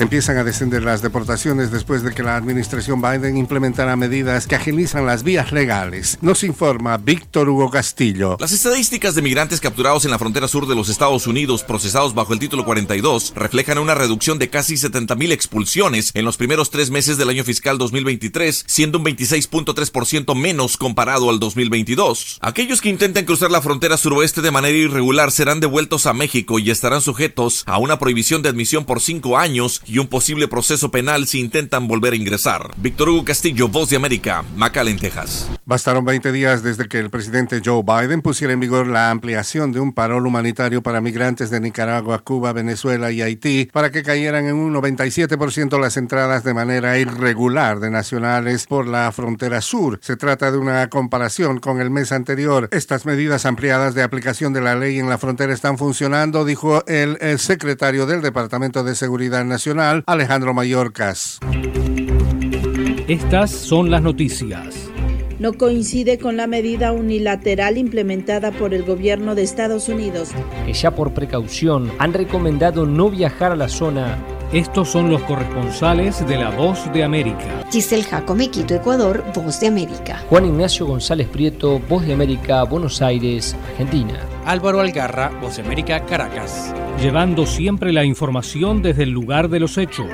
Empiezan a descender las deportaciones después de que la administración Biden implementara medidas que agilizan las vías legales. Nos informa Víctor Hugo Castillo. Las estadísticas de migrantes capturados en la frontera sur de los Estados Unidos procesados bajo el título 42 reflejan una reducción de casi 70.000 expulsiones en los primeros tres meses del año fiscal 2023, siendo un 26.3% menos comparado al 2022. Aquellos que intenten cruzar la frontera suroeste de manera irregular serán devueltos a México y estarán sujetos a una prohibición de admisión por cinco años y un posible proceso penal si intentan volver a ingresar. Víctor Hugo Castillo, Voz de América, McAllen, Texas. Bastaron 20 días desde que el presidente Joe Biden pusiera en vigor la ampliación de un parol humanitario para migrantes de Nicaragua, Cuba, Venezuela y Haití para que cayeran en un 97% las entradas de manera irregular de nacionales por la frontera sur. Se trata de una comparación con el mes anterior. Estas medidas ampliadas de aplicación de la ley en la frontera están funcionando, dijo el, el secretario del Departamento de Seguridad Nacional Alejandro Mayorkas. Estas son las noticias. No coincide con la medida unilateral implementada por el gobierno de Estados Unidos. Que ya por precaución han recomendado no viajar a la zona estos son los corresponsales de La Voz de América. Giselle Jacome, Quito, Ecuador, Voz de América. Juan Ignacio González Prieto, Voz de América, Buenos Aires, Argentina. Álvaro Algarra, Voz de América, Caracas. Llevando siempre la información desde el lugar de los hechos.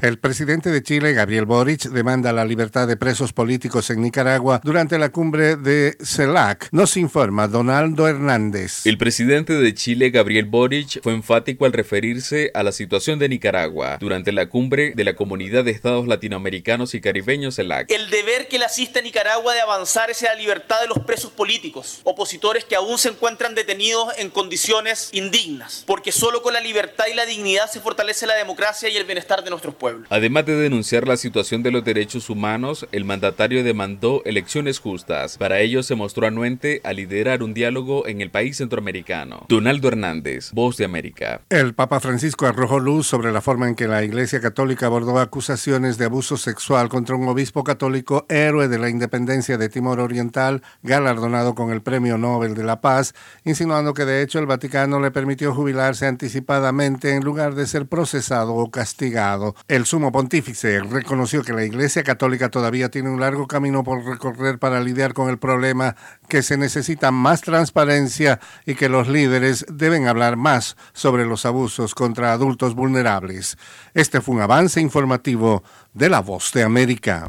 El presidente de Chile, Gabriel Boric, demanda la libertad de presos políticos en Nicaragua durante la cumbre de CELAC. Nos informa Donaldo Hernández. El presidente de Chile, Gabriel Boric, fue enfático al referirse a la situación de Nicaragua durante la cumbre de la Comunidad de Estados Latinoamericanos y Caribeños CELAC. El deber que le asiste a Nicaragua de avanzar es la libertad de los presos políticos, opositores que aún se encuentran detenidos en condiciones indignas, porque solo con la libertad y la dignidad se fortalece la democracia y el bienestar de nuestros pueblos. Además de denunciar la situación de los derechos humanos, el mandatario demandó elecciones justas. Para ello se mostró anuente a liderar un diálogo en el país centroamericano. Donaldo Hernández, Voz de América. El Papa Francisco arrojó luz sobre la forma en que la Iglesia Católica abordó acusaciones de abuso sexual contra un obispo católico héroe de la independencia de Timor Oriental, galardonado con el Premio Nobel de la Paz, insinuando que de hecho el Vaticano le permitió jubilarse anticipadamente en lugar de ser procesado o castigado. El sumo pontífice reconoció que la Iglesia Católica todavía tiene un largo camino por recorrer para lidiar con el problema, que se necesita más transparencia y que los líderes deben hablar más sobre los abusos contra adultos vulnerables. Este fue un avance informativo de La Voz de América.